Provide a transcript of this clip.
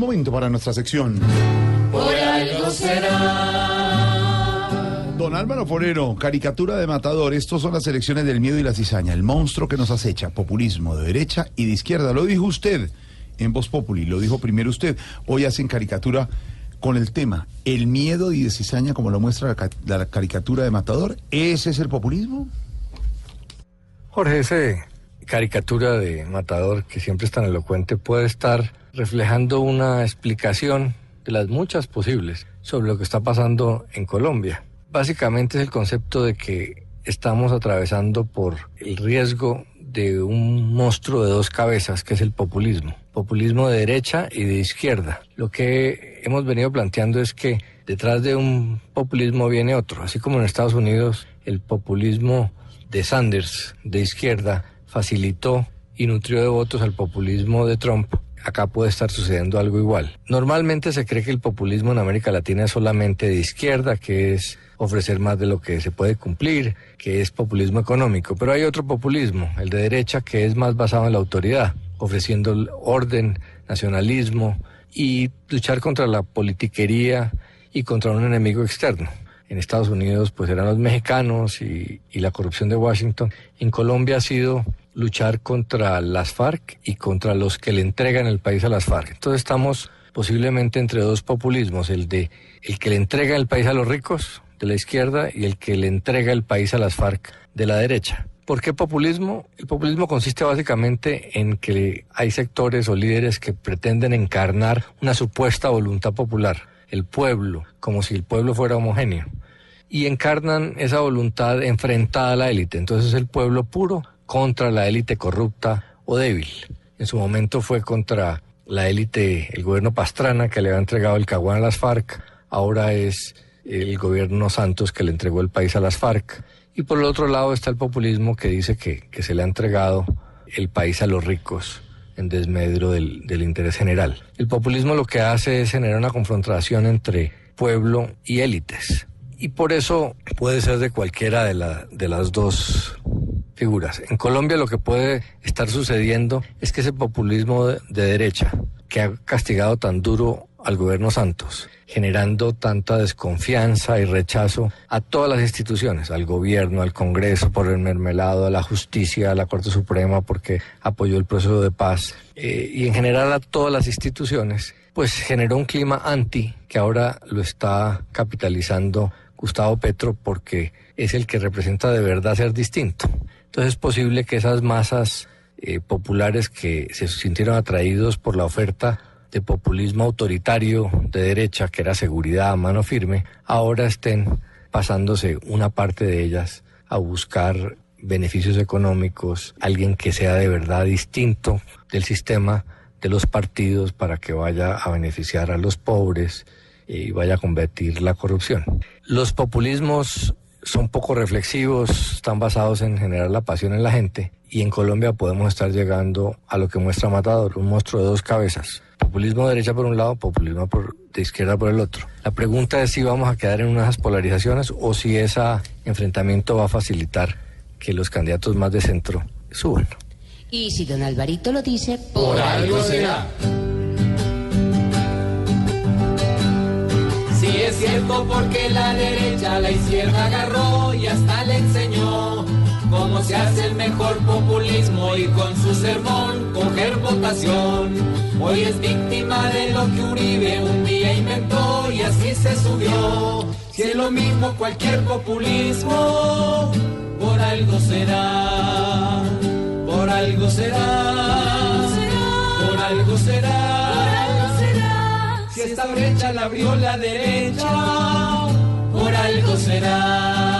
Momento para nuestra sección. Por algo será. Don Álvaro Forero, caricatura de matador. Estos son las elecciones del miedo y la cizaña. El monstruo que nos acecha. Populismo de derecha y de izquierda. Lo dijo usted en Voz Populi. Lo dijo primero usted. Hoy hacen caricatura con el tema el miedo y de cizaña como lo muestra la, la caricatura de matador. ¿Ese es el populismo? Jorge, ese caricatura de Matador que siempre es tan elocuente puede estar reflejando una explicación de las muchas posibles sobre lo que está pasando en Colombia. Básicamente es el concepto de que estamos atravesando por el riesgo de un monstruo de dos cabezas, que es el populismo. Populismo de derecha y de izquierda. Lo que hemos venido planteando es que detrás de un populismo viene otro. Así como en Estados Unidos el populismo de Sanders, de izquierda, facilitó y nutrió de votos al populismo de Trump, acá puede estar sucediendo algo igual. Normalmente se cree que el populismo en América Latina es solamente de izquierda, que es ofrecer más de lo que se puede cumplir, que es populismo económico, pero hay otro populismo, el de derecha, que es más basado en la autoridad, ofreciendo orden, nacionalismo y luchar contra la politiquería y contra un enemigo externo. En Estados Unidos pues eran los mexicanos y, y la corrupción de Washington. En Colombia ha sido luchar contra las FARC y contra los que le entregan el país a las FARC. Entonces estamos posiblemente entre dos populismos, el de el que le entrega el país a los ricos de la izquierda y el que le entrega el país a las FARC de la derecha. ¿Por qué populismo? El populismo consiste básicamente en que hay sectores o líderes que pretenden encarnar una supuesta voluntad popular, el pueblo, como si el pueblo fuera homogéneo, y encarnan esa voluntad enfrentada a la élite. Entonces el pueblo puro contra la élite corrupta o débil. En su momento fue contra la élite, el gobierno Pastrana que le había entregado el Caguán a las FARC, ahora es el gobierno Santos que le entregó el país a las FARC. Y por el otro lado está el populismo que dice que, que se le ha entregado el país a los ricos en desmedro del, del interés general. El populismo lo que hace es generar una confrontación entre pueblo y élites. Y por eso puede ser de cualquiera de, la, de las dos figuras. En Colombia lo que puede estar sucediendo es que ese populismo de, de derecha, que ha castigado tan duro al gobierno Santos, generando tanta desconfianza y rechazo a todas las instituciones, al gobierno, al Congreso por el mermelado, a la justicia, a la Corte Suprema porque apoyó el proceso de paz eh, y en general a todas las instituciones, pues generó un clima anti que ahora lo está capitalizando Gustavo Petro porque es el que representa de verdad ser distinto. Entonces es posible que esas masas eh, populares que se sintieron atraídos por la oferta de populismo autoritario de derecha, que era seguridad a mano firme, ahora estén pasándose una parte de ellas a buscar beneficios económicos, alguien que sea de verdad distinto del sistema de los partidos para que vaya a beneficiar a los pobres eh, y vaya a combatir la corrupción. Los populismos son poco reflexivos, están basados en generar la pasión en la gente y en Colombia podemos estar llegando a lo que muestra Matador, un monstruo de dos cabezas. Populismo de derecha por un lado, populismo por, de izquierda por el otro. La pregunta es si vamos a quedar en unas polarizaciones o si ese enfrentamiento va a facilitar que los candidatos más de centro suban. Y si don Alvarito lo dice, Por algo será. Porque la derecha la izquierda agarró y hasta le enseñó cómo se hace el mejor populismo y con su sermón coger votación. Hoy es víctima de lo que Uribe un día inventó y así se subió. Si es lo mismo cualquier populismo, por algo será, por algo será, por algo será. Esta brecha la abrió la derecha, por algo será.